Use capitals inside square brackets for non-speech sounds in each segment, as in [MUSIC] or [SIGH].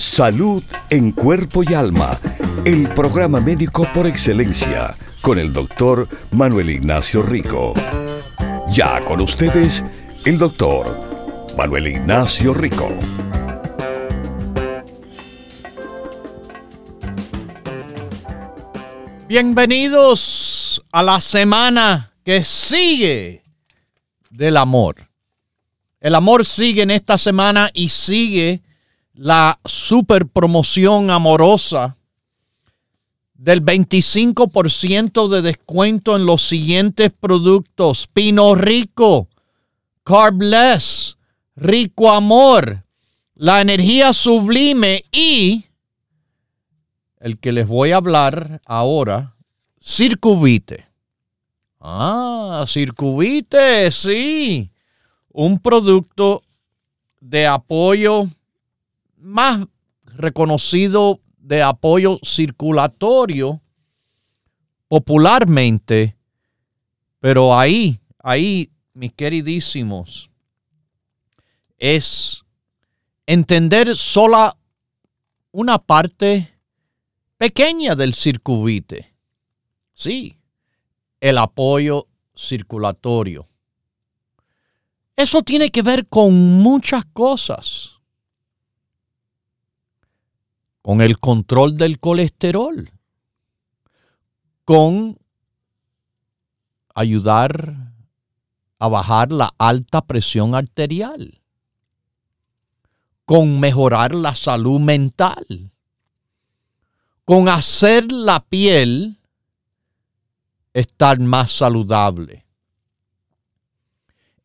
Salud en cuerpo y alma. El programa médico por excelencia con el doctor Manuel Ignacio Rico. Ya con ustedes, el doctor Manuel Ignacio Rico. Bienvenidos a la semana que sigue del amor. El amor sigue en esta semana y sigue la super promoción amorosa del 25% de descuento en los siguientes productos. Pino Rico, Carbless, Rico Amor, la energía sublime y el que les voy a hablar ahora, Circuvite. Ah, Circuvite, sí. Un producto de apoyo más reconocido de apoyo circulatorio popularmente, pero ahí, ahí, mis queridísimos, es entender sola una parte pequeña del circuite. Sí, el apoyo circulatorio. Eso tiene que ver con muchas cosas con el control del colesterol, con ayudar a bajar la alta presión arterial, con mejorar la salud mental, con hacer la piel estar más saludable.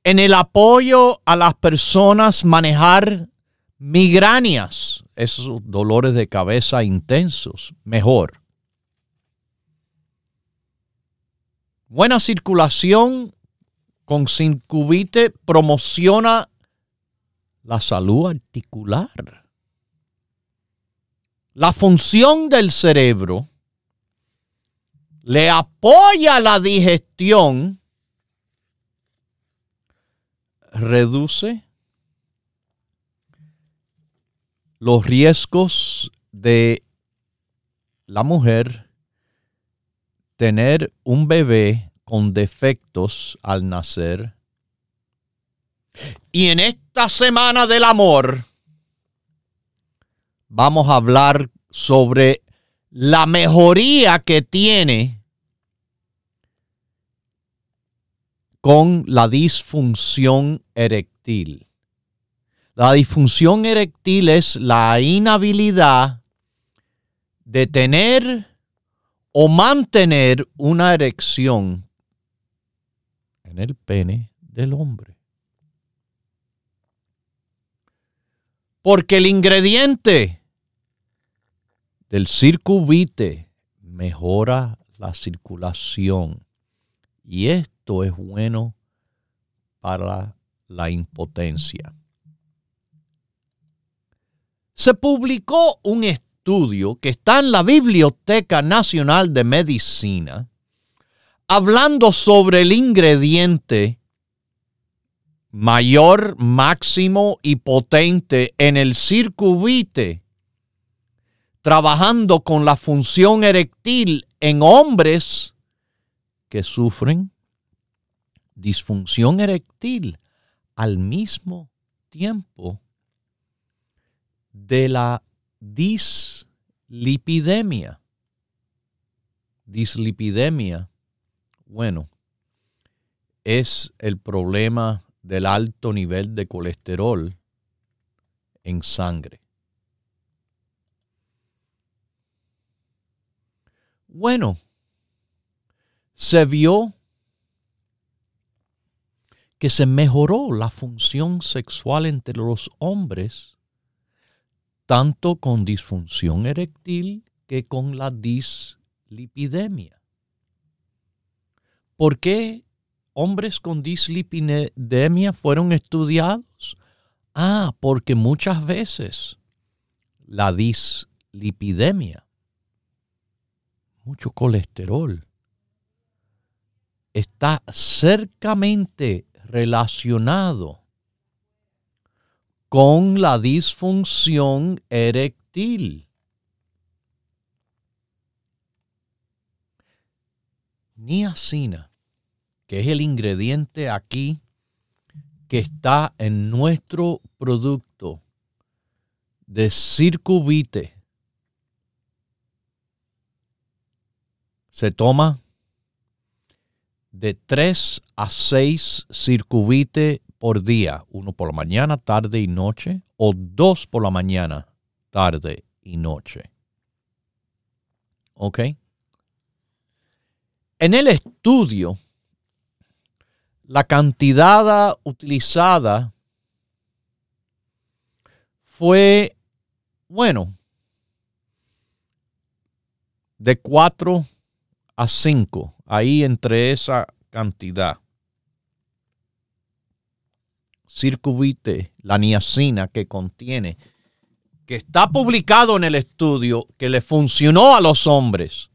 En el apoyo a las personas manejar migrañas, esos dolores de cabeza intensos, mejor. Buena circulación con Sincubite promociona la salud articular. La función del cerebro le apoya la digestión, reduce los riesgos de la mujer tener un bebé con defectos al nacer. Y en esta semana del amor vamos a hablar sobre la mejoría que tiene con la disfunción eréctil. La disfunción eréctil es la inhabilidad de tener o mantener una erección en el pene del hombre. Porque el ingrediente del circuvite mejora la circulación y esto es bueno para la impotencia se publicó un estudio que está en la Biblioteca Nacional de Medicina hablando sobre el ingrediente mayor, máximo y potente en el circuite, trabajando con la función eréctil en hombres que sufren disfunción eréctil al mismo tiempo de la dislipidemia. Dislipidemia, bueno, es el problema del alto nivel de colesterol en sangre. Bueno, se vio que se mejoró la función sexual entre los hombres tanto con disfunción eréctil que con la dislipidemia. ¿Por qué hombres con dislipidemia fueron estudiados? Ah, porque muchas veces la dislipidemia, mucho colesterol, está cercamente relacionado con la disfunción eréctil. Niacina, que es el ingrediente aquí que está en nuestro producto de circuvite, se toma de 3 a 6 circuvite por día, uno por la mañana, tarde y noche, o dos por la mañana, tarde y noche. ¿Ok? En el estudio, la cantidad utilizada fue, bueno, de 4 a 5, ahí entre esa cantidad. Circuvite, la niacina que contiene, que está publicado en el estudio, que le funcionó a los hombres.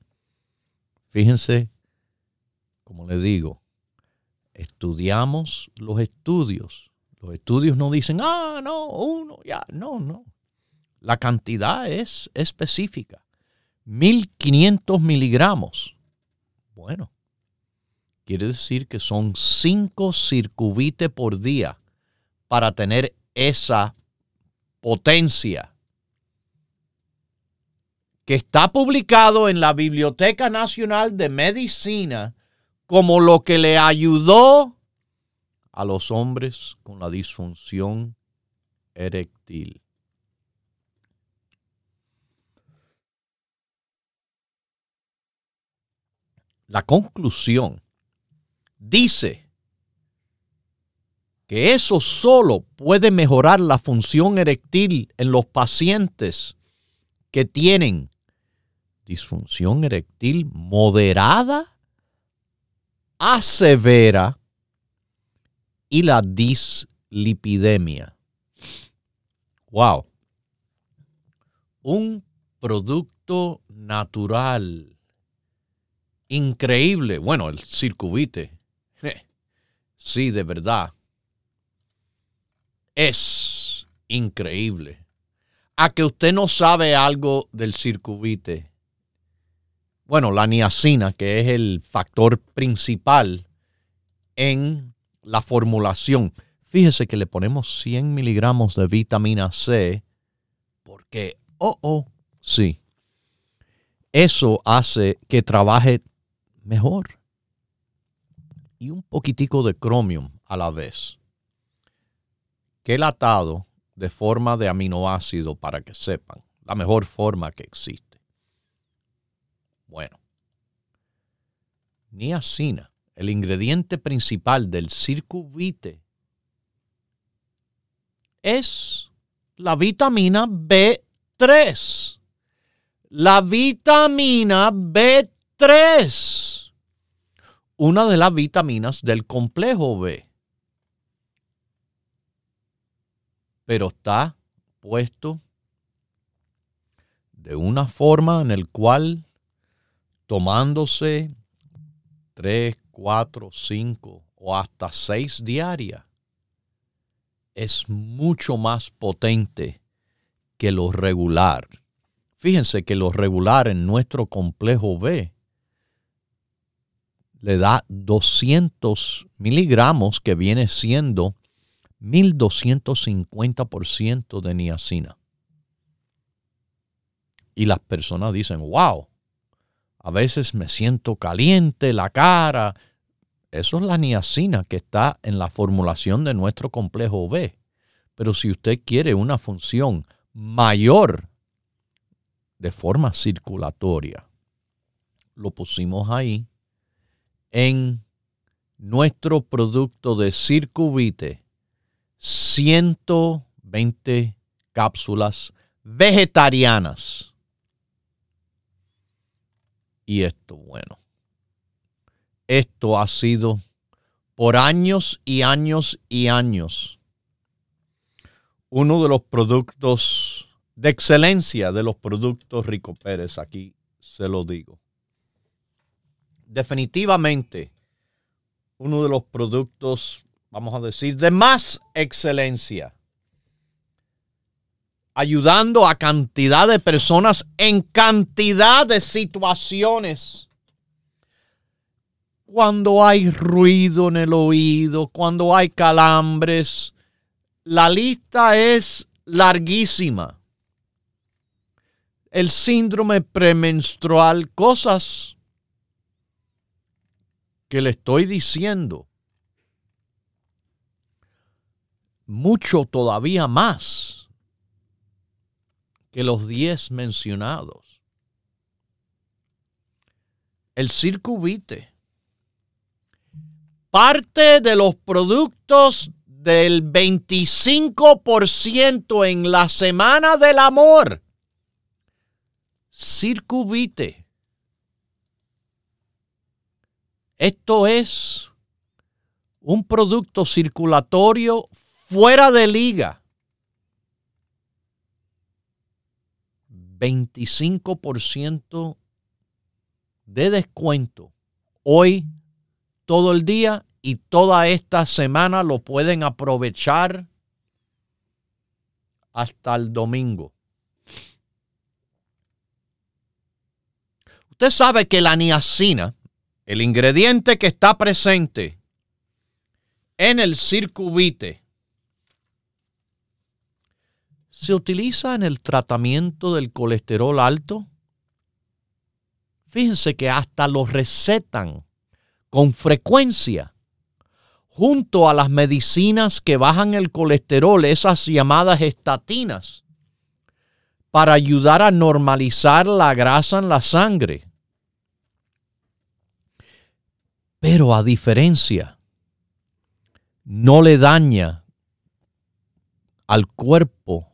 Fíjense, como le digo, estudiamos los estudios. Los estudios no dicen, ah, no, uno, ya, no, no. La cantidad es específica. 1500 miligramos bueno, quiere decir que son cinco circuites por día para tener esa potencia que está publicado en la Biblioteca Nacional de Medicina como lo que le ayudó a los hombres con la disfunción eréctil. la conclusión dice que eso solo puede mejorar la función eréctil en los pacientes que tienen disfunción eréctil moderada a severa y la dislipidemia. Wow. Un producto natural increíble. Bueno, el circuvite. [LAUGHS] Sí, de verdad. Es increíble. A que usted no sabe algo del circuvite. Bueno, la niacina, que es el factor principal en la formulación. Fíjese que le ponemos 100 miligramos de vitamina C porque, oh, oh, sí, eso hace que trabaje mejor. Y un poquitico de cromium a la vez. Que el atado de forma de aminoácido para que sepan la mejor forma que existe. Bueno, niacina, el ingrediente principal del circuvite, es la vitamina B3. La vitamina B3 una de las vitaminas del complejo B. Pero está puesto de una forma en el cual tomándose 3, 4, 5 o hasta 6 diarias es mucho más potente que lo regular. Fíjense que lo regular en nuestro complejo B le da 200 miligramos, que viene siendo 1250% de niacina. Y las personas dicen, wow, a veces me siento caliente, la cara. Eso es la niacina que está en la formulación de nuestro complejo B. Pero si usted quiere una función mayor de forma circulatoria, lo pusimos ahí en nuestro producto de Circuvite 120 cápsulas vegetarianas. Y esto, bueno, esto ha sido por años y años y años uno de los productos de excelencia de los productos Rico Pérez, aquí se lo digo. Definitivamente uno de los productos, vamos a decir, de más excelencia, ayudando a cantidad de personas en cantidad de situaciones. Cuando hay ruido en el oído, cuando hay calambres, la lista es larguísima. El síndrome premenstrual, cosas que le estoy diciendo. Mucho todavía más que los diez mencionados. El circuvite. Parte de los productos del 25% en la semana del amor. Circuvite. Esto es un producto circulatorio fuera de liga. 25% de descuento. Hoy, todo el día y toda esta semana lo pueden aprovechar hasta el domingo. Usted sabe que la niacina, el ingrediente que está presente en el circuvite, se utiliza en el tratamiento del colesterol alto. Fíjense que hasta lo recetan con frecuencia junto a las medicinas que bajan el colesterol, esas llamadas estatinas, para ayudar a normalizar la grasa en la sangre. Pero a diferencia, no le daña al cuerpo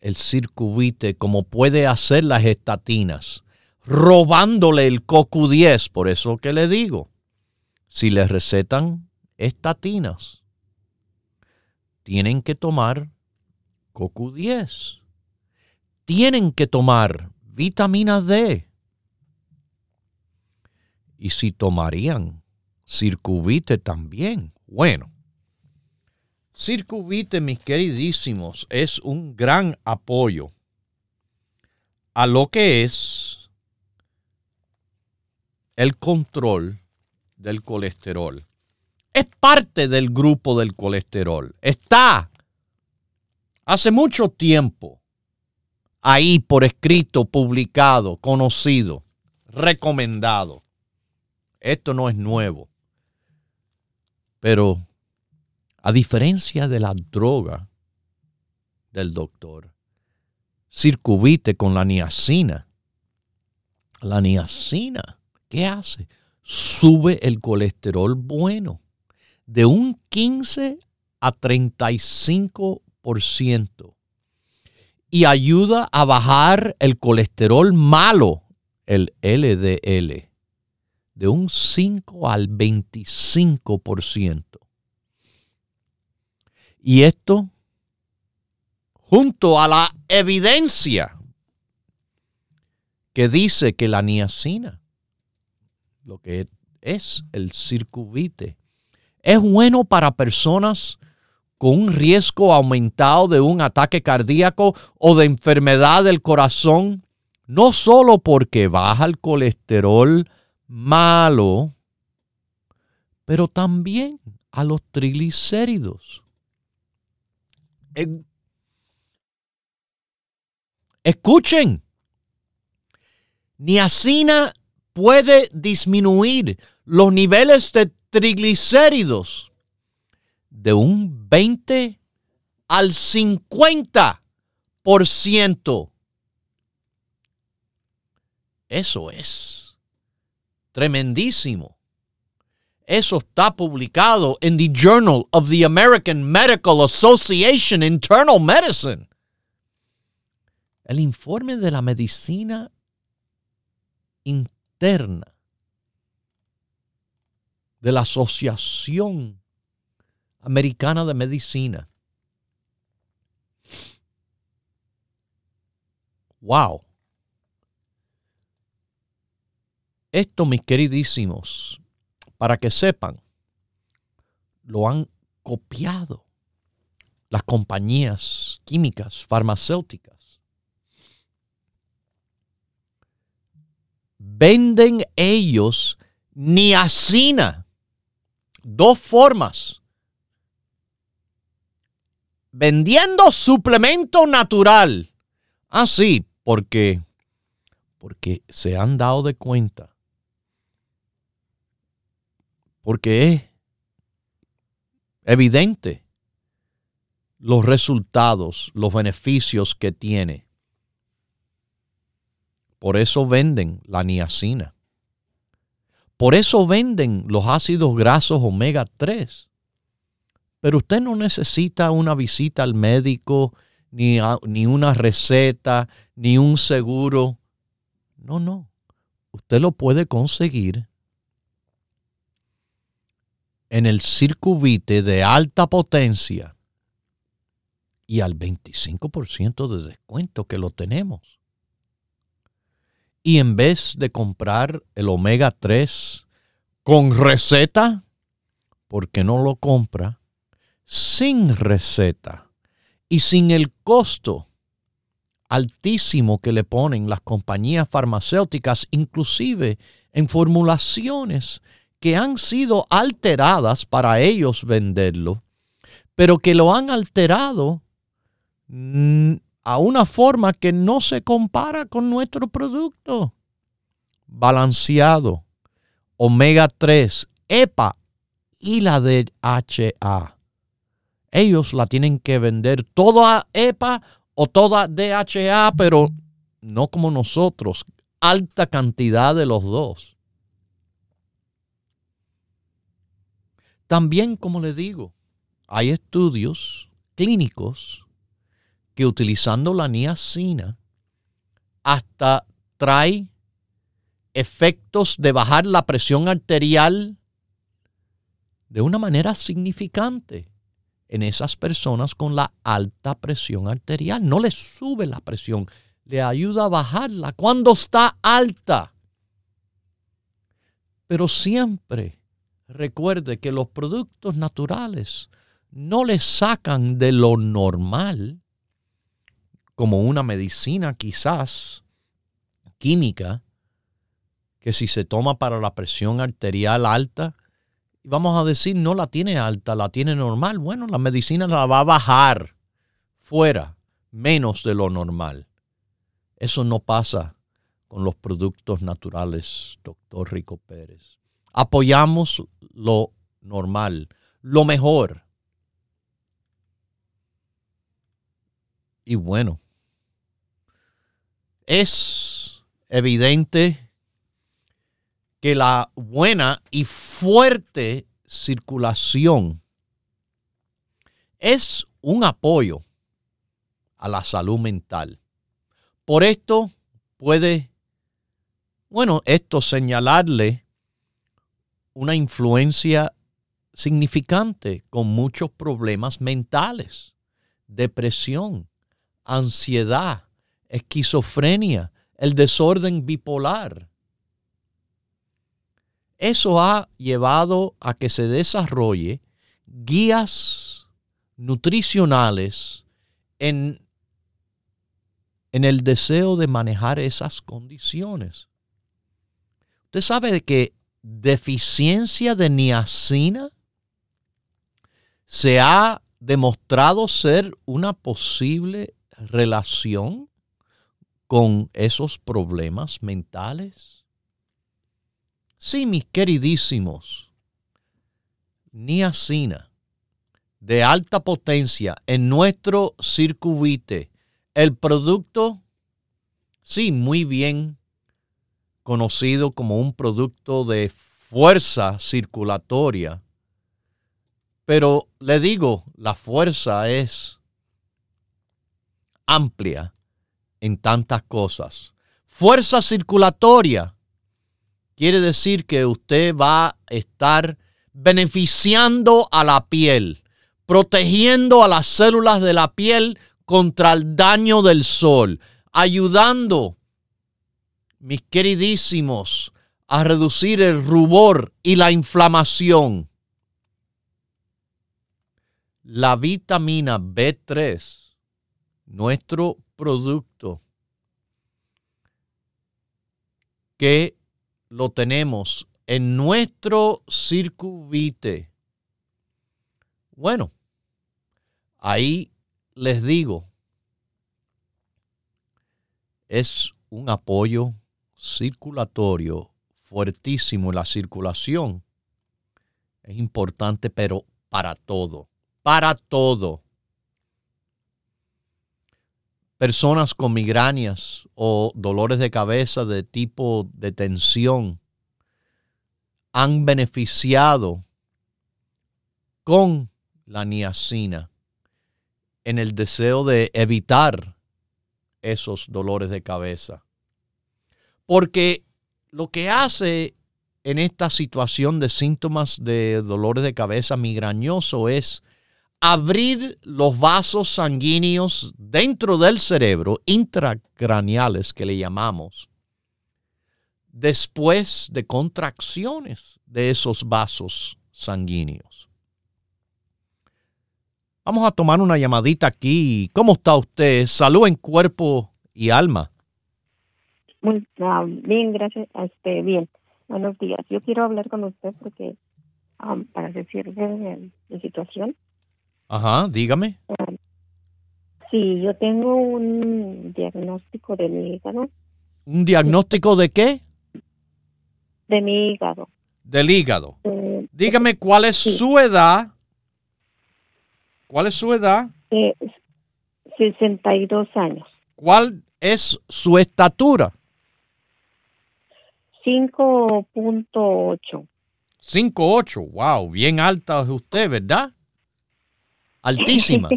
el circuite como puede hacer las estatinas, robándole el CoQ10, por eso que le digo si les recetan estatinas, tienen que tomar CoQ10. Tienen que tomar vitamina D. Y si tomarían circuvite también. Bueno, circuvite, mis queridísimos, es un gran apoyo a lo que es el control del colesterol. Es parte del grupo del colesterol. Está hace mucho tiempo ahí por escrito, publicado, conocido, recomendado. Esto no es nuevo. Pero a diferencia de la droga del doctor, circuvite con la niacina. La niacina, ¿qué hace? sube el colesterol bueno de un 15 a 35% y ayuda a bajar el colesterol malo, el LDL, de un 5 al 25%. Y esto, junto a la evidencia que dice que la niacina lo que es el circuvite. Es bueno para personas con un riesgo aumentado de un ataque cardíaco o de enfermedad del corazón, no solo porque baja el colesterol malo, pero también a los triglicéridos. Escuchen, niacina puede disminuir los niveles de triglicéridos de un 20 al 50%. Eso es tremendísimo. Eso está publicado en the Journal of the American Medical Association Internal Medicine. El informe de la medicina interna de la Asociación Americana de Medicina. Wow. Esto, mis queridísimos, para que sepan, lo han copiado las compañías químicas, farmacéuticas. Venden ellos niacina. Dos formas. Vendiendo suplemento natural. Ah, sí, porque, porque se han dado de cuenta. Porque es evidente los resultados, los beneficios que tiene. Por eso venden la niacina. Por eso venden los ácidos grasos omega 3. Pero usted no necesita una visita al médico, ni, ni una receta, ni un seguro. No, no. Usted lo puede conseguir en el circuite de alta potencia y al 25% de descuento que lo tenemos. Y en vez de comprar el omega 3 con receta, ¿por qué no lo compra sin receta y sin el costo altísimo que le ponen las compañías farmacéuticas, inclusive en formulaciones que han sido alteradas para ellos venderlo, pero que lo han alterado a una forma que no se compara con nuestro producto. Balanceado, omega 3, EPA y la DHA. Ellos la tienen que vender toda EPA o toda DHA, pero no como nosotros, alta cantidad de los dos. También, como le digo, hay estudios clínicos que utilizando la niacina hasta trae efectos de bajar la presión arterial de una manera significante en esas personas con la alta presión arterial. No le sube la presión, le ayuda a bajarla cuando está alta. Pero siempre recuerde que los productos naturales no le sacan de lo normal como una medicina quizás química, que si se toma para la presión arterial alta, vamos a decir, no la tiene alta, la tiene normal. Bueno, la medicina la va a bajar fuera, menos de lo normal. Eso no pasa con los productos naturales, doctor Rico Pérez. Apoyamos lo normal, lo mejor. Y bueno, es evidente que la buena y fuerte circulación es un apoyo a la salud mental. Por esto puede, bueno, esto señalarle una influencia significante con muchos problemas mentales, depresión, ansiedad, esquizofrenia, el desorden bipolar. Eso ha llevado a que se desarrolle guías nutricionales en, en el deseo de manejar esas condiciones. Usted sabe que deficiencia de niacina se ha demostrado ser una posible relación con esos problemas mentales? Sí, mis queridísimos, niacina de alta potencia en nuestro circuite, el producto, sí, muy bien conocido como un producto de fuerza circulatoria, pero le digo, la fuerza es amplia en tantas cosas. Fuerza circulatoria quiere decir que usted va a estar beneficiando a la piel, protegiendo a las células de la piel contra el daño del sol, ayudando, mis queridísimos, a reducir el rubor y la inflamación. La vitamina B3, nuestro producto, que lo tenemos en nuestro circuite. Bueno, ahí les digo, es un apoyo circulatorio fuertísimo en la circulación. Es importante, pero para todo, para todo. Personas con migrañas o dolores de cabeza de tipo de tensión han beneficiado con la niacina en el deseo de evitar esos dolores de cabeza. Porque lo que hace en esta situación de síntomas de dolores de cabeza migrañoso es abrir los vasos sanguíneos dentro del cerebro, intracraneales que le llamamos, después de contracciones de esos vasos sanguíneos. Vamos a tomar una llamadita aquí. ¿Cómo está usted? Salud en cuerpo y alma. Muy ah, bien, gracias. Este, bien. Buenos días. Yo quiero hablar con usted porque um, para decirle de, de, situación. Ajá, dígame. Um, sí, yo tengo un diagnóstico de mi hígado. ¿Un diagnóstico de qué? De mi hígado. Del hígado. Eh, dígame cuál es sí. su edad ¿Cuál es su edad? Eh, 62 años. ¿Cuál es su estatura? 5.8. 5.8, wow, bien alta es usted, ¿verdad? Altísima.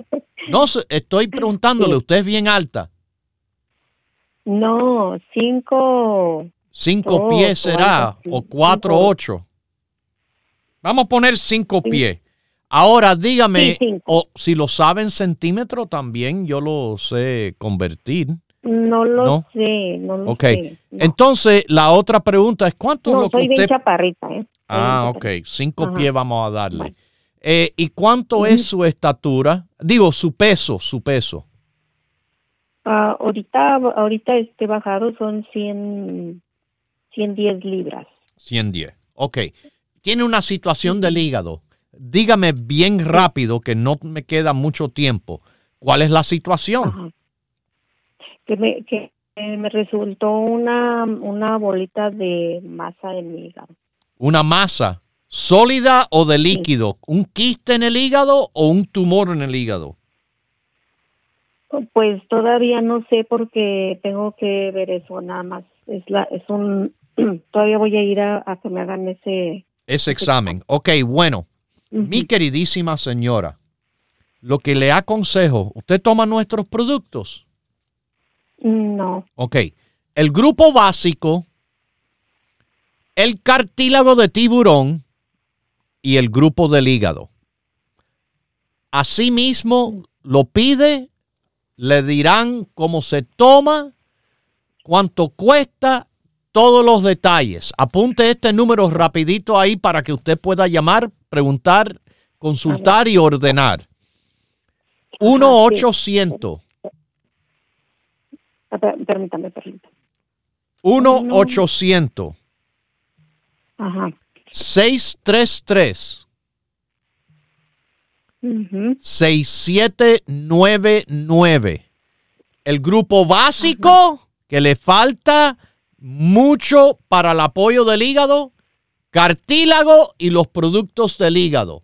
No, estoy [LAUGHS] preguntándole, ¿usted es bien alta? No, 5. 5 pies será, o 4.8. Vamos a poner 5 pies. Ahora dígame, sí, o si lo sabe en centímetro también, yo lo sé convertir. No lo ¿No? sé, no lo okay. sé. No. Entonces, la otra pregunta es, ¿cuánto no, es lo soy que usted... bien chaparrita, ¿eh? Ah, ok, cinco Ajá. pies vamos a darle. Eh, ¿Y cuánto es su estatura? Digo, su peso, su peso. Uh, ahorita, ahorita este bajado son 100, 110 libras. 110, ok. Tiene una situación del hígado dígame bien rápido, que no me queda mucho tiempo, ¿cuál es la situación? Ajá. Que, me, que me resultó una, una bolita de masa en mi hígado. ¿Una masa sólida o de líquido? Sí. ¿Un quiste en el hígado o un tumor en el hígado? Pues todavía no sé porque tengo que ver eso nada más. Es la, es un, [CLEARS THROAT] todavía voy a ir a, a que me hagan ese, ese examen. Ok, bueno. Uh -huh. Mi queridísima señora, lo que le aconsejo, ¿usted toma nuestros productos? No. Ok. El grupo básico, el cartílago de tiburón y el grupo del hígado. Asimismo, lo pide, le dirán cómo se toma, cuánto cuesta, todos los detalles. Apunte este número rapidito ahí para que usted pueda llamar preguntar, consultar y ordenar. 1-800. Permítame, permítame. 1-800. Ajá. 633. Uh -huh. 6799. El grupo básico Ajá. que le falta mucho para el apoyo del hígado cartílago y los productos del hígado.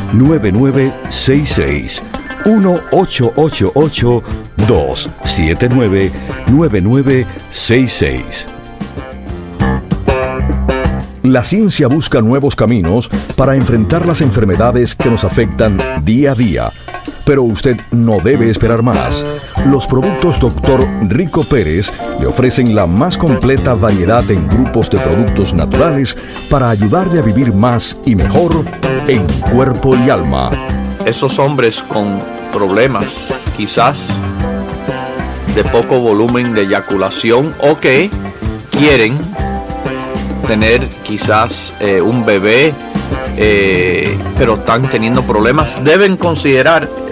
1 888 279 9966 1-888-279-9966. La ciencia busca nuevos caminos para enfrentar las enfermedades que nos afectan día a día. Pero usted no debe esperar más. Los productos Dr. Rico Pérez le ofrecen la más completa variedad en grupos de productos naturales para ayudarle a vivir más y mejor en cuerpo y alma esos hombres con problemas quizás de poco volumen de eyaculación o que quieren tener quizás eh, un bebé eh, pero están teniendo problemas deben considerar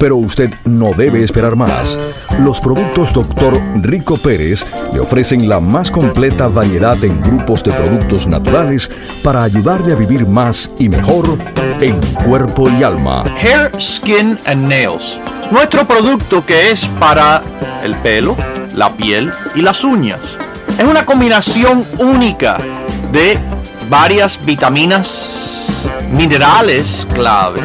pero usted no debe esperar más. Los productos Dr. Rico Pérez le ofrecen la más completa variedad en grupos de productos naturales para ayudarle a vivir más y mejor en cuerpo y alma. Hair, Skin and Nails. Nuestro producto que es para el pelo, la piel y las uñas. Es una combinación única de varias vitaminas, minerales claves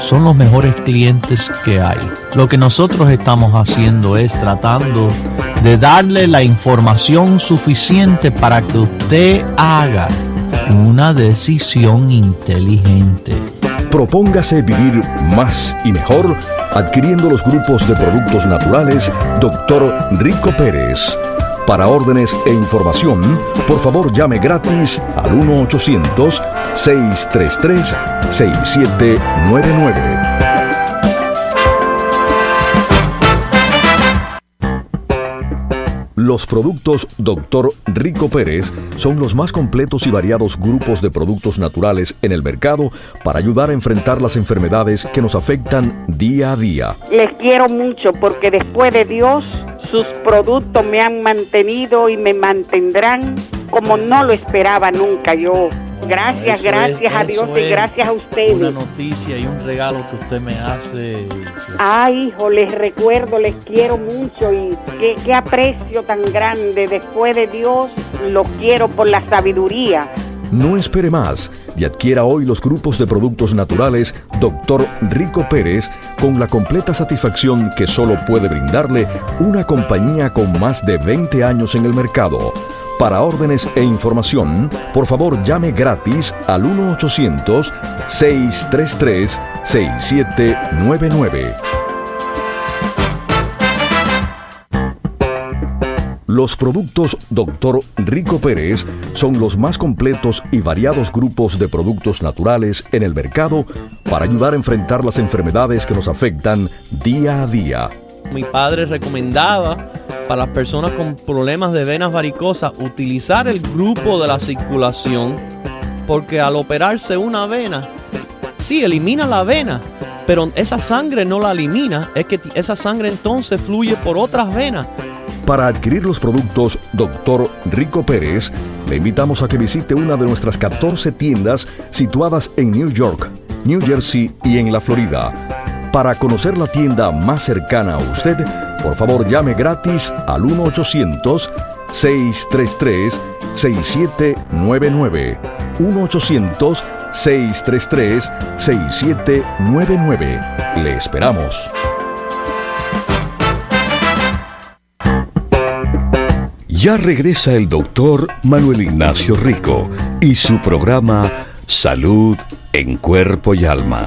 son los mejores clientes que hay. Lo que nosotros estamos haciendo es tratando de darle la información suficiente para que usted haga una decisión inteligente. Propóngase vivir más y mejor adquiriendo los grupos de productos naturales Dr. Rico Pérez. Para órdenes e información, por favor llame gratis al 1-800-633-6799. Los productos Dr. Rico Pérez son los más completos y variados grupos de productos naturales en el mercado para ayudar a enfrentar las enfermedades que nos afectan día a día. Les quiero mucho porque después de Dios, sus productos me han mantenido y me mantendrán como no lo esperaba nunca yo. Gracias, gracias a Dios y gracias a ustedes. Una noticia y un regalo que usted me hace. Ay, hijo, les recuerdo, les quiero mucho y qué, qué aprecio tan grande. Después de Dios, lo quiero por la sabiduría. No espere más y adquiera hoy los grupos de productos naturales Dr. Rico Pérez con la completa satisfacción que solo puede brindarle una compañía con más de 20 años en el mercado. Para órdenes e información, por favor llame gratis al 1-800-633-6799. Los productos Dr. Rico Pérez son los más completos y variados grupos de productos naturales en el mercado para ayudar a enfrentar las enfermedades que nos afectan día a día. Mi padre recomendaba para las personas con problemas de venas varicosas utilizar el grupo de la circulación porque al operarse una vena, sí, elimina la vena, pero esa sangre no la elimina, es que esa sangre entonces fluye por otras venas. Para adquirir los productos Dr. Rico Pérez, le invitamos a que visite una de nuestras 14 tiendas situadas en New York, New Jersey y en la Florida. Para conocer la tienda más cercana a usted, por favor llame gratis al 1-800-633-6799 1-800-633-6799. 1-800-633-6799. Le esperamos. Ya regresa el doctor Manuel Ignacio Rico y su programa Salud en Cuerpo y Alma.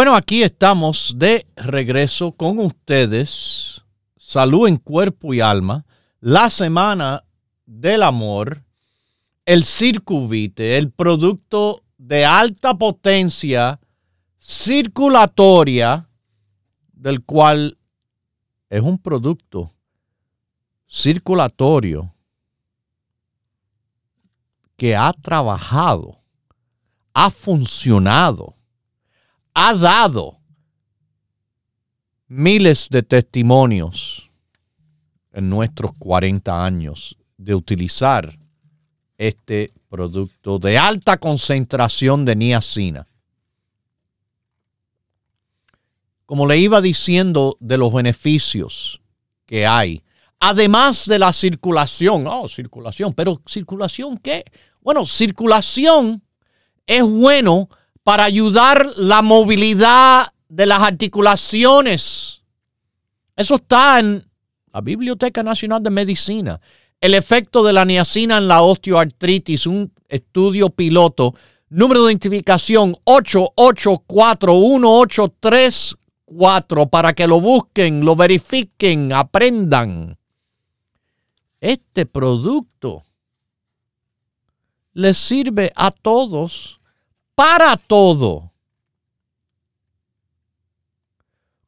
Bueno, aquí estamos de regreso con ustedes. Salud en cuerpo y alma. La semana del amor. El circuvite, el producto de alta potencia circulatoria, del cual es un producto circulatorio que ha trabajado, ha funcionado ha dado miles de testimonios en nuestros 40 años de utilizar este producto de alta concentración de niacina. Como le iba diciendo de los beneficios que hay, además de la circulación, oh, circulación, pero circulación qué? Bueno, circulación es bueno para ayudar la movilidad de las articulaciones. Eso está en la Biblioteca Nacional de Medicina. El efecto de la niacina en la osteoartritis, un estudio piloto, número de identificación 8841834 para que lo busquen, lo verifiquen, aprendan. Este producto les sirve a todos para todo.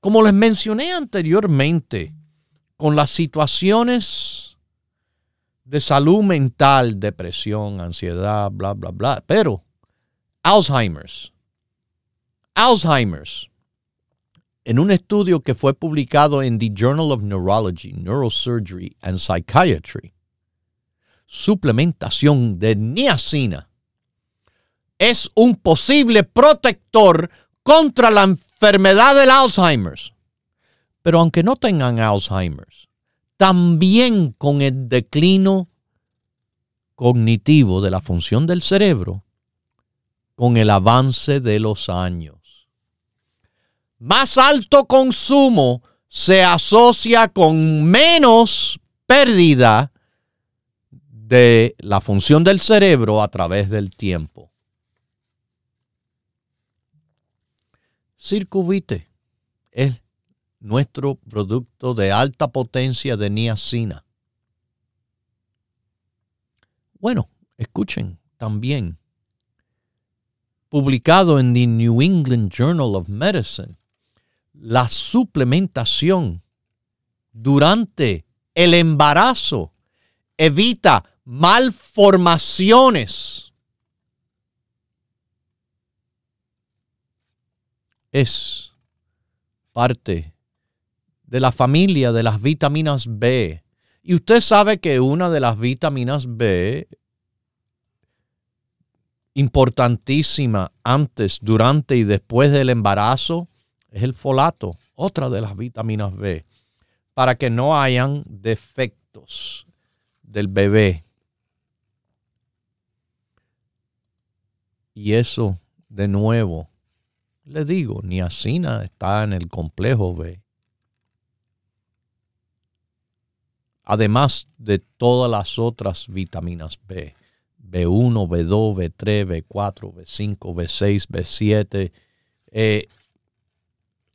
Como les mencioné anteriormente, con las situaciones de salud mental, depresión, ansiedad, bla, bla, bla, pero Alzheimer's. Alzheimer's. En un estudio que fue publicado en The Journal of Neurology, Neurosurgery and Psychiatry, suplementación de niacina es un posible protector contra la enfermedad del Alzheimer's. Pero aunque no tengan Alzheimer's, también con el declino cognitivo de la función del cerebro, con el avance de los años. Más alto consumo se asocia con menos pérdida de la función del cerebro a través del tiempo. Circuvite es nuestro producto de alta potencia de niacina. Bueno, escuchen también, publicado en The New England Journal of Medicine, la suplementación durante el embarazo evita malformaciones es parte de la familia de las vitaminas B. Y usted sabe que una de las vitaminas B importantísima antes, durante y después del embarazo es el folato, otra de las vitaminas B, para que no hayan defectos del bebé. Y eso, de nuevo, le digo, niacina está en el complejo B. Además de todas las otras vitaminas B. B1, B2, B3, B4, B5, B6, B7,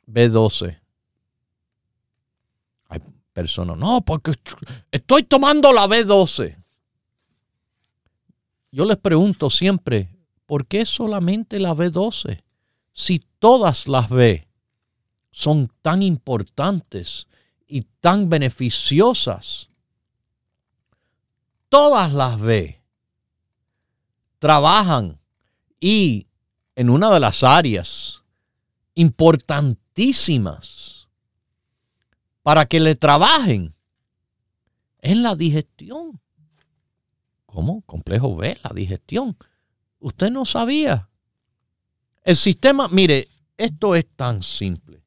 B12. Hay personas, no, porque estoy tomando la B12. Yo les pregunto siempre, ¿por qué solamente la B12? Si todas las B son tan importantes y tan beneficiosas, todas las B trabajan y en una de las áreas importantísimas para que le trabajen en la digestión. ¿Cómo? Complejo B, la digestión. Usted no sabía. El sistema, mire, esto es tan simple.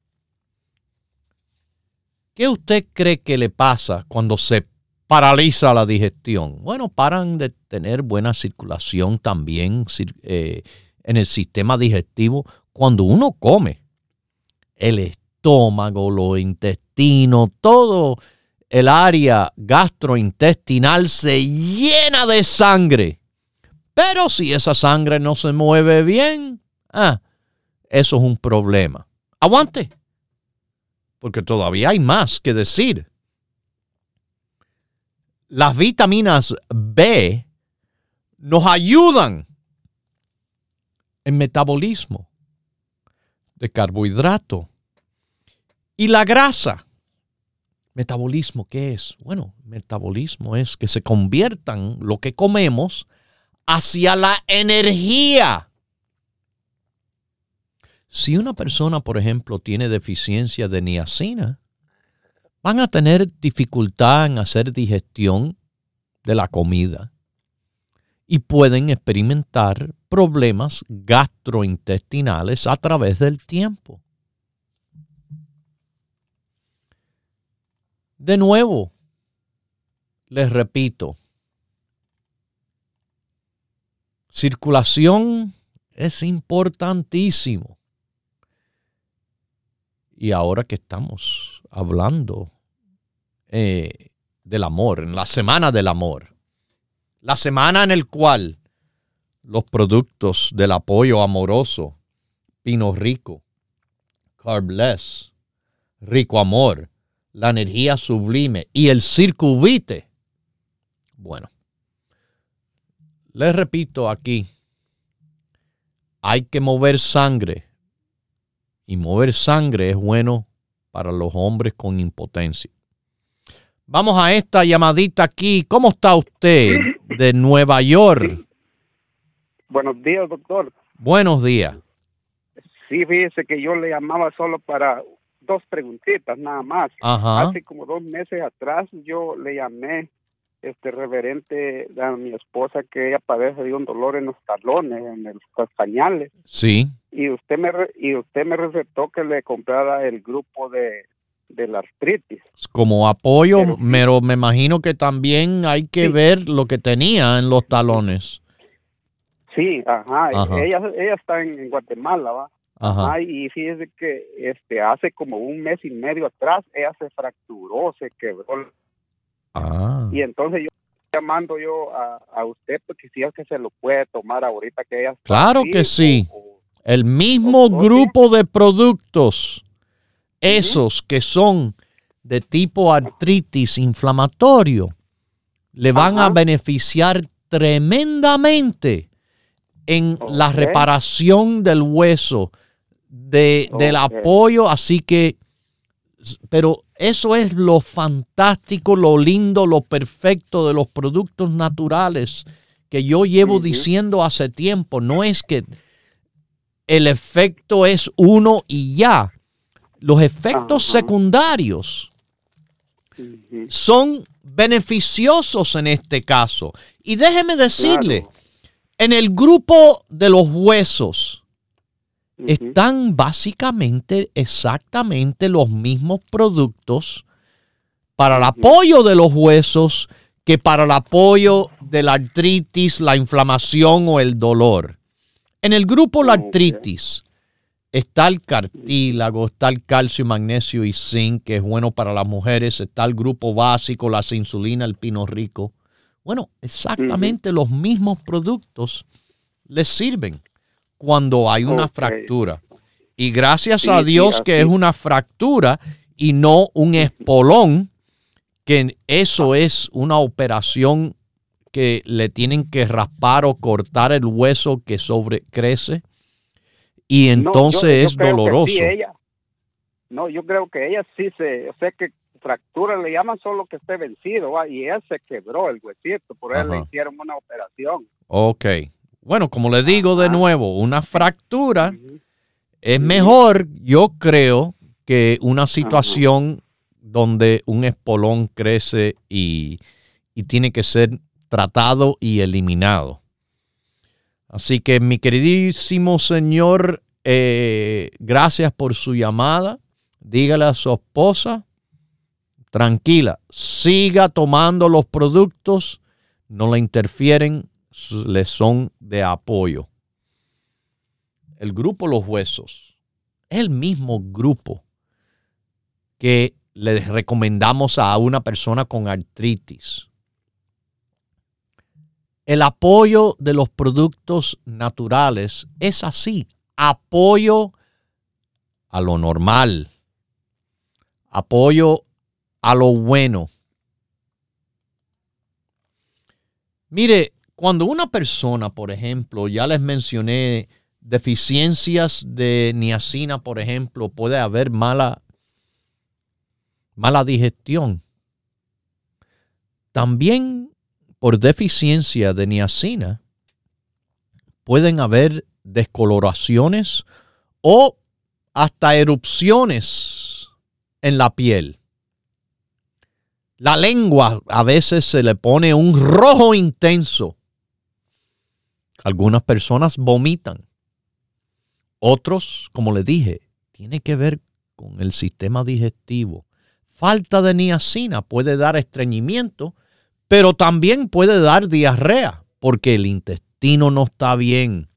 ¿Qué usted cree que le pasa cuando se paraliza la digestión? Bueno, paran de tener buena circulación también eh, en el sistema digestivo cuando uno come. El estómago, los intestinos, todo el área gastrointestinal se llena de sangre. Pero si esa sangre no se mueve bien, ah, eso es un problema. Aguante, porque todavía hay más que decir. Las vitaminas B nos ayudan en metabolismo de carbohidrato y la grasa. Metabolismo, ¿qué es? Bueno, metabolismo es que se conviertan lo que comemos hacia la energía. Si una persona, por ejemplo, tiene deficiencia de niacina, van a tener dificultad en hacer digestión de la comida y pueden experimentar problemas gastrointestinales a través del tiempo. De nuevo, les repito, circulación es importantísimo. Y ahora que estamos hablando eh, del amor, en la semana del amor, la semana en el cual los productos del apoyo amoroso, Pino Rico, Carbless, Rico Amor, la energía sublime y el circuvite. Bueno, les repito aquí, hay que mover sangre y mover sangre es bueno para los hombres con impotencia. Vamos a esta llamadita aquí. ¿Cómo está usted de Nueva York? Buenos días, doctor. Buenos días. Sí, fíjese que yo le llamaba solo para dos preguntitas nada más. Hace como dos meses atrás yo le llamé este reverente a mi esposa que ella padece de un dolor en los talones, en los pañales. Sí. Y usted me y usted me recetó que le comprara el grupo de, de la artritis. Como apoyo, pero, me imagino que también hay que ver lo que tenía en los talones. Sí, ajá. Ella, ella está en Guatemala, ¿va? Ajá. y fíjese que este hace como un mes y medio atrás ella se fracturó, se quebró. Ah. Y entonces yo llamando yo a, usted porque si es que se lo puede tomar ahorita que ella Claro que sí. El mismo grupo de productos, esos que son de tipo artritis inflamatorio, le van a beneficiar tremendamente en la reparación del hueso, de, del apoyo, así que, pero eso es lo fantástico, lo lindo, lo perfecto de los productos naturales que yo llevo diciendo hace tiempo. No es que el efecto es uno y ya. Los efectos secundarios son beneficiosos en este caso. Y déjeme decirle, en el grupo de los huesos, están básicamente exactamente los mismos productos para el apoyo de los huesos que para el apoyo de la artritis, la inflamación o el dolor. En el grupo la artritis está el cartílago, está el calcio, magnesio y zinc, que es bueno para las mujeres, está el grupo básico, la insulina, el pino rico. Bueno, exactamente los mismos productos les sirven cuando hay una fractura. Y gracias a Dios que es una fractura y no un espolón, que eso es una operación que le tienen que raspar o cortar el hueso que sobrecrece y entonces es doloroso. no, yo creo que ella sí se, sé que fractura le llaman solo que esté vencido, y él se quebró el huesito, por eso le hicieron una operación. Ok. Bueno, como le digo de nuevo, una fractura es mejor, yo creo, que una situación donde un espolón crece y, tiene que ser tratado y eliminado. Así que mi queridísimo señor, eh, gracias por su llamada. Dígale a su esposa, tranquila, siga tomando los productos, no le interfieren, le son de apoyo. El grupo Los Huesos es el mismo grupo que le recomendamos a una persona con artritis. El apoyo de los productos naturales es así, apoyo a lo normal, apoyo a lo bueno. Mire, cuando una persona, por ejemplo, ya les mencioné deficiencias de niacina, por ejemplo, puede haber mala mala digestión. También por deficiencia de niacina pueden haber descoloraciones o hasta erupciones en la piel. La lengua a veces se le pone un rojo intenso. Algunas personas vomitan. Otros, como le dije, tiene que ver con el sistema digestivo falta de niacina puede dar estreñimiento, pero también puede dar diarrea porque el intestino no está bien.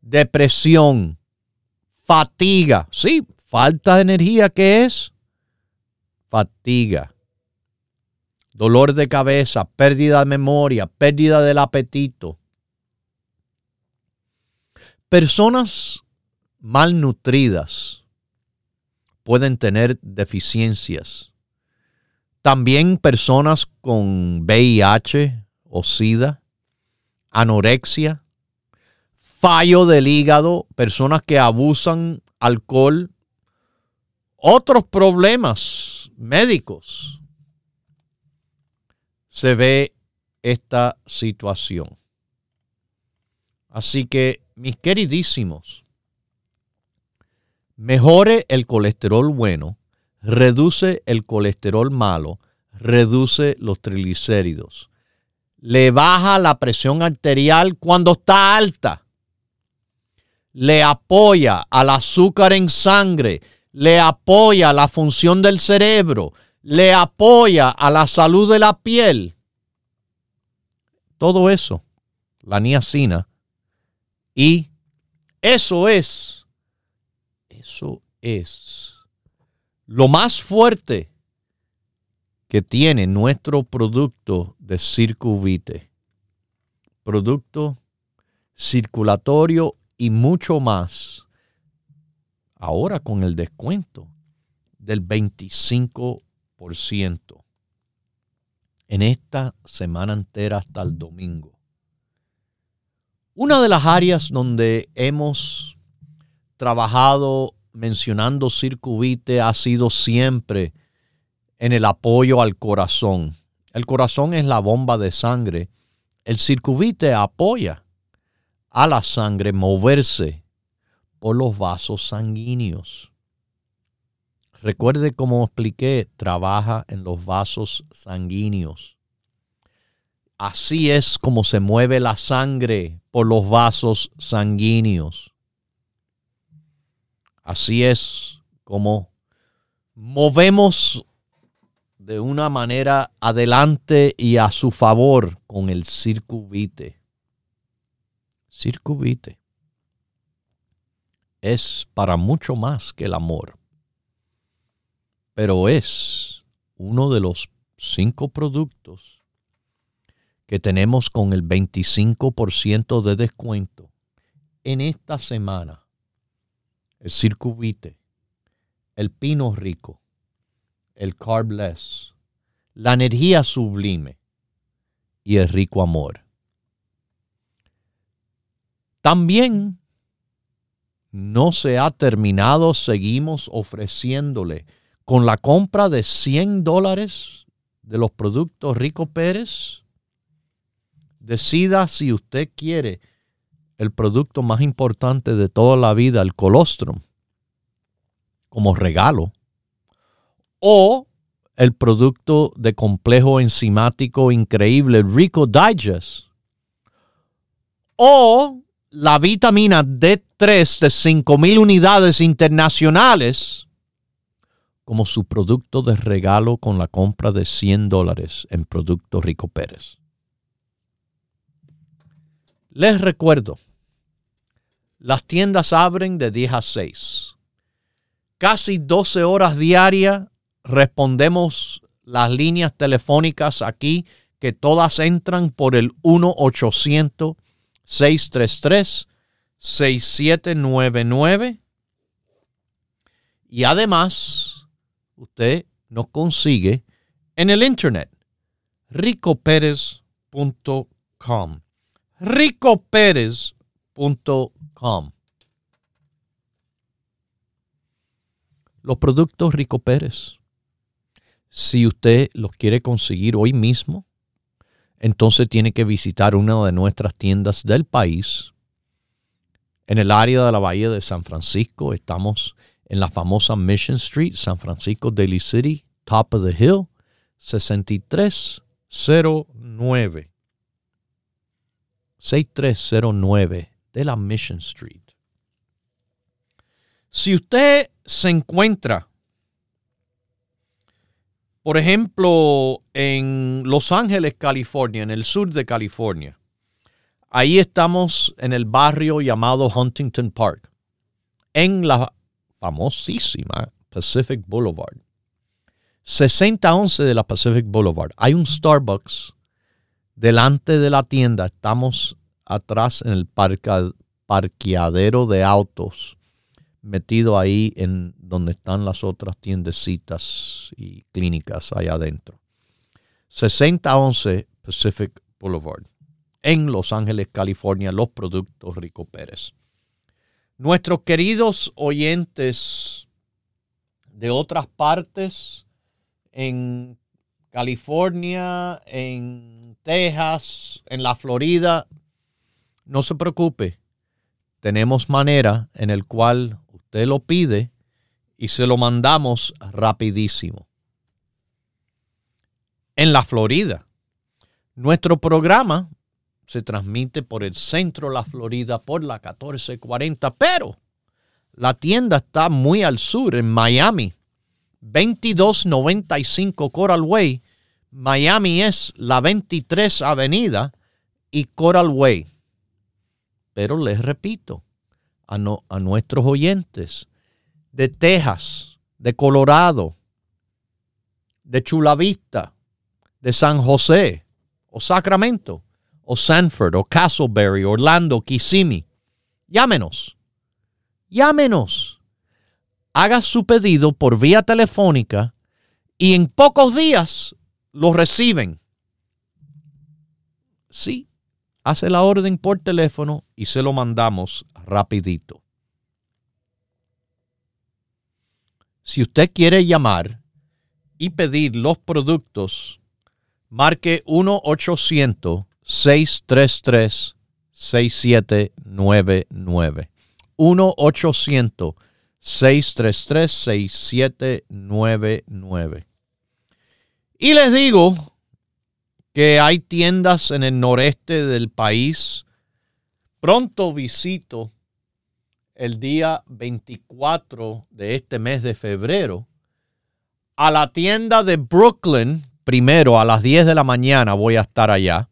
Depresión, fatiga, sí, falta de energía, ¿qué es? Fatiga. Dolor de cabeza, pérdida de memoria, pérdida del apetito. Personas malnutridas pueden tener deficiencias. También personas con VIH o SIDA, anorexia, fallo del hígado, personas que abusan alcohol, otros problemas médicos. Se ve esta situación. Así que, mis queridísimos, mejore el colesterol bueno, reduce el colesterol malo, reduce los triglicéridos, le baja la presión arterial cuando está alta, le apoya al azúcar en sangre, le apoya la función del cerebro, le apoya a la salud de la piel. Todo eso, la niacina. Y eso es eso es lo más fuerte que tiene nuestro producto de Circuvite. Producto circulatorio y mucho más. Ahora con el descuento del 25% en esta semana entera hasta el domingo. Una de las áreas donde hemos trabajado mencionando Circuvite ha sido siempre en el apoyo al corazón. El corazón es la bomba de sangre. El circuvite apoya a la sangre moverse por los vasos sanguíneos. Recuerde como expliqué, trabaja en los vasos sanguíneos. Así es como se mueve la sangre por los vasos sanguíneos. Así es como movemos de una manera adelante y a su favor con el circuvite. Circuvite es para mucho más que el amor, pero es uno de los cinco productos que tenemos con el 25% de descuento en esta semana el circuvite, el pino rico, el carbless, la energía sublime y el rico amor. También no se ha terminado, seguimos ofreciéndole con la compra de 100 dólares de los productos Rico Pérez, decida si usted quiere el producto más importante de toda la vida, el colostrum, como regalo, o el producto de complejo enzimático increíble, Rico Digest, o la vitamina D3 de 5.000 unidades internacionales como su producto de regalo con la compra de 100 dólares en Producto Rico Pérez. Les recuerdo, las tiendas abren de 10 a 6. Casi 12 horas diarias respondemos las líneas telefónicas aquí que todas entran por el 1-800-633-6799. Y además, usted nos consigue en el internet ricoperez.com. ricoperez.com. Los productos Rico Pérez. Si usted los quiere conseguir hoy mismo, entonces tiene que visitar una de nuestras tiendas del país. En el área de la Bahía de San Francisco estamos en la famosa Mission Street, San Francisco Daily City, Top of the Hill, 6309. 6309 de la Mission Street. Si usted se encuentra, por ejemplo, en Los Ángeles, California, en el sur de California, ahí estamos en el barrio llamado Huntington Park, en la famosísima Pacific Boulevard. 6011 de la Pacific Boulevard. Hay un Starbucks delante de la tienda. Estamos atrás en el parqueadero de autos, metido ahí en donde están las otras tiendecitas y clínicas allá adentro. 6011 Pacific Boulevard, en Los Ángeles, California, los productos Rico Pérez. Nuestros queridos oyentes de otras partes, en California, en Texas, en la Florida, no se preocupe. Tenemos manera en el cual usted lo pide y se lo mandamos rapidísimo. En la Florida, nuestro programa se transmite por el centro de la Florida por la 1440, pero la tienda está muy al sur, en Miami, 2295 Coral Way. Miami es la 23 Avenida y Coral Way. Pero les repito a, a nuestros oyentes de Texas, de Colorado, de Chula Vista, de San José o Sacramento o Sanford o Castleberry, Orlando, Kissimmee. Llámenos. Llámenos. Haga su pedido por vía telefónica y en pocos días lo reciben. Sí, hace la orden por teléfono y se lo mandamos rapidito. Si usted quiere llamar y pedir los productos, marque 1 800 633-6799. 1-800-633-6799. Y les digo que hay tiendas en el noreste del país. Pronto visito el día 24 de este mes de febrero a la tienda de Brooklyn. Primero a las 10 de la mañana voy a estar allá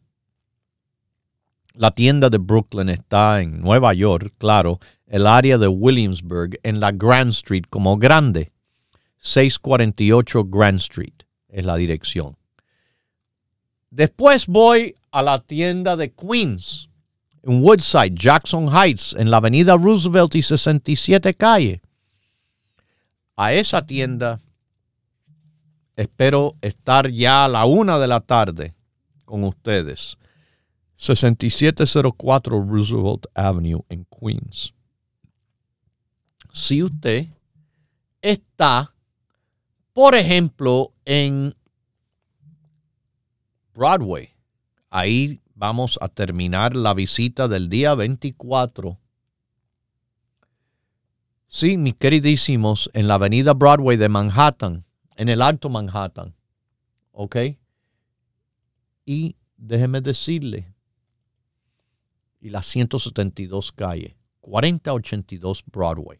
la tienda de Brooklyn está en Nueva York, claro, el área de Williamsburg, en la Grand Street como grande. 648 Grand Street es la dirección. Después voy a la tienda de Queens, en Woodside, Jackson Heights, en la avenida Roosevelt y 67 calle. A esa tienda espero estar ya a la una de la tarde con ustedes. 6704 Roosevelt Avenue en Queens. Si usted está Por ejemplo, en Broadway, ahí vamos a terminar la visita del día 24. Sí, mis queridísimos, en la avenida Broadway de Manhattan, en el Alto Manhattan. ¿Ok? Y déjeme decirle, y la 172 calle, 4082 Broadway.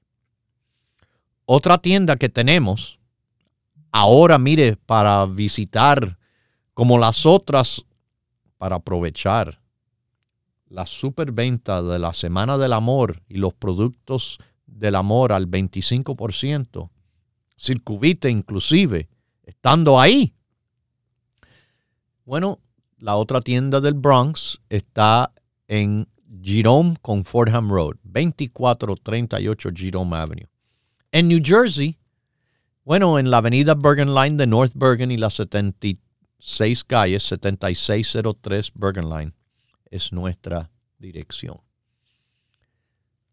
Otra tienda que tenemos, ahora mire, para visitar como las otras, para aprovechar la superventa de la Semana del Amor y los productos del amor al 25%, Circuvite inclusive, estando ahí. Bueno, la otra tienda del Bronx está en Jerome con Fordham Road, 2438 Jerome Avenue. En New Jersey, bueno, en la avenida Bergen Line de North Bergen y la 76 calles, 7603 Bergen Line, es nuestra dirección.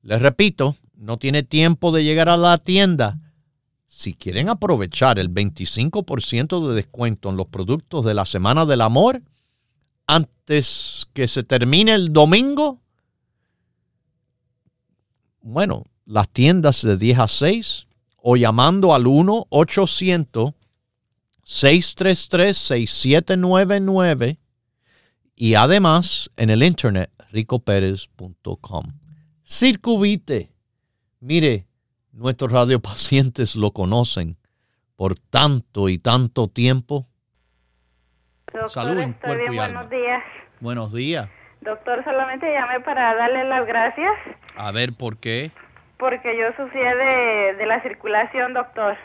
Les repito, no tiene tiempo de llegar a la tienda. Si quieren aprovechar el 25% de descuento en los productos de la Semana del Amor, antes que se termine el domingo, bueno, las tiendas de 10 a 6 o llamando al 1-800-633-6799 y además en el internet ricoperez.com. Circuvite. Mire, nuestros radiopacientes lo conocen por tanto y tanto tiempo Salud en cuerpo y alma. Buenos días. Buenos días. Doctor, solamente llamé para darle las gracias. A ver, ¿por qué? Porque yo sufría de, la circulación, doctor.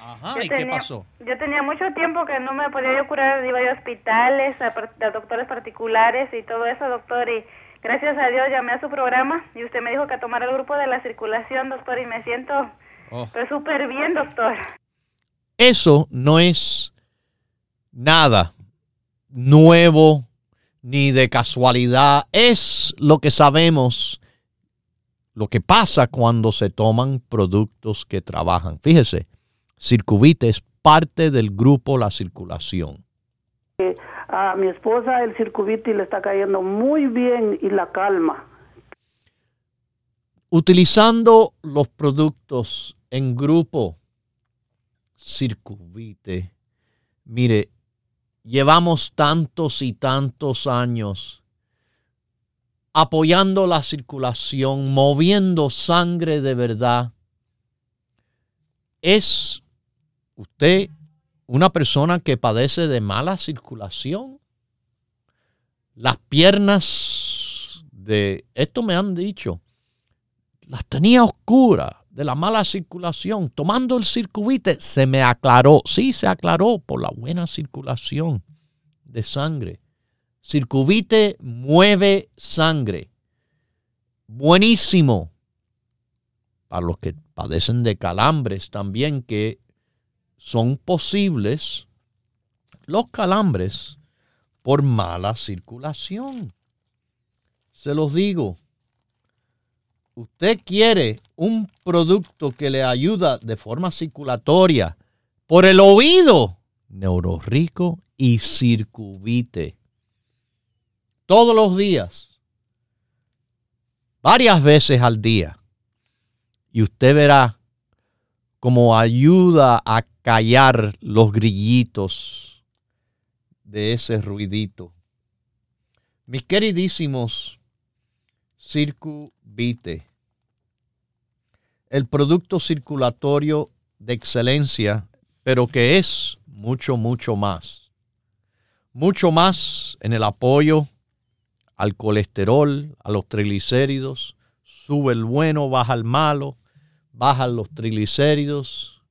Ajá, ¿y qué pasó? Yo tenía mucho tiempo que no me podía yo curar, iba a hospitales, a, doctores particulares y todo eso, doctor, y gracias a Dios llamé a su programa y usted me dijo que tomara el grupo de la circulación, doctor, y me siento oh. pues, súper bien, doctor. Eso no es nada nuevo ni de casualidad. Es lo que sabemos, lo que pasa cuando se toman productos que trabajan. Fíjese, Circuvite es parte del grupo La Circulación. A mi esposa el Circuvite le está cayendo muy bien y la calma. Utilizando los productos en grupo Circuvite, mire, llevamos tantos y tantos años apoyando la circulación, moviendo sangre de verdad. ¿Es usted una persona que padece de mala circulación? Las piernas de, esto me han dicho, las tenía oscuras de la mala circulación, tomando el circuite, se me aclaró. Sí, se aclaró por la buena circulación de sangre. Circuvite mueve sangre. Buenísimo. Para los que padecen de calambres también, que son posibles los calambres por mala circulación. Se los digo usted quiere un producto que le ayuda de forma circulatoria por el oído, Neurorico y Circuvite. Todos los días, varias veces al día. Y usted verá cómo ayuda a callar los grillitos de ese ruidito. Mis queridísimos Circuvite el producto circulatorio de excelencia, pero que es mucho, mucho más. Mucho más en el apoyo al colesterol, a los triglicéridos. Sube el bueno, baja el malo, bajan los triglicéridos.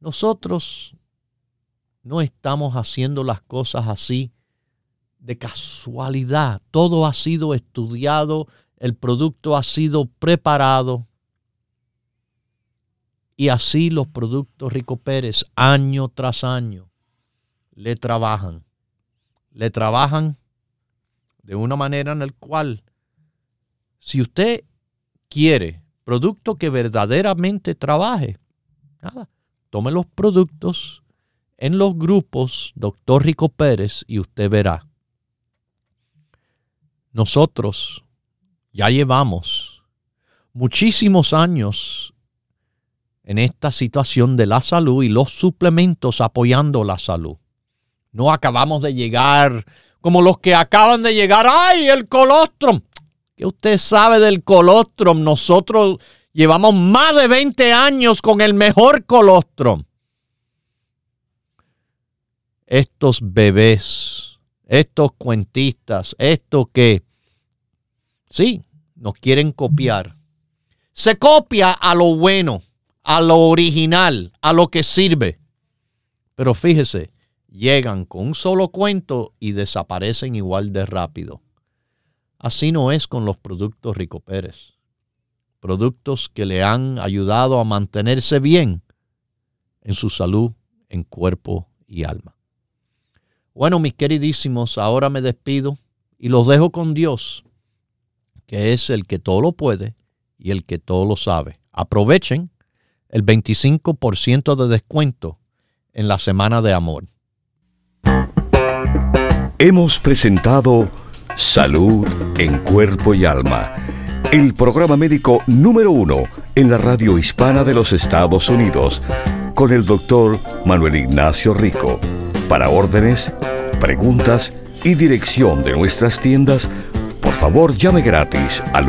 Nosotros no estamos haciendo las cosas así de casualidad. Todo ha sido estudiado, el producto ha sido preparado y así los productos Rico Pérez, año tras año, le trabajan. Le trabajan de una manera en la cual, si usted quiere producto que verdaderamente trabaje, nada, tome los productos en los grupos Doctor Rico Pérez y usted verá. Nosotros ya llevamos muchísimos años en esta situación de la salud y los suplementos apoyando la salud. No acabamos de llegar como los que acaban de llegar. ¡Ay, el colostrum! ¿Qué usted sabe del colostrum? Nosotros llevamos más de 20 años con el mejor colostrum. Estos bebés, estos cuentistas, estos que, sí, nos quieren copiar. Se copia a lo bueno, a lo original, a lo que sirve. Pero fíjese, llegan con un solo cuento y desaparecen igual de rápido. Así no es con los productos Rico Pérez. Productos que le han ayudado a mantenerse bien en su salud, en cuerpo y alma. Bueno, mis queridísimos, ahora me despido y los dejo con Dios, que es el que todo lo puede y el que todo lo sabe. Aprovechen el 25% de descuento en la semana de amor. Hemos presentado Salud en Cuerpo y Alma, el programa médico número uno en la radio hispana de los Estados Unidos, con el doctor Manuel Ignacio Rico. Para órdenes, preguntas y dirección de nuestras tiendas, por favor llame gratis al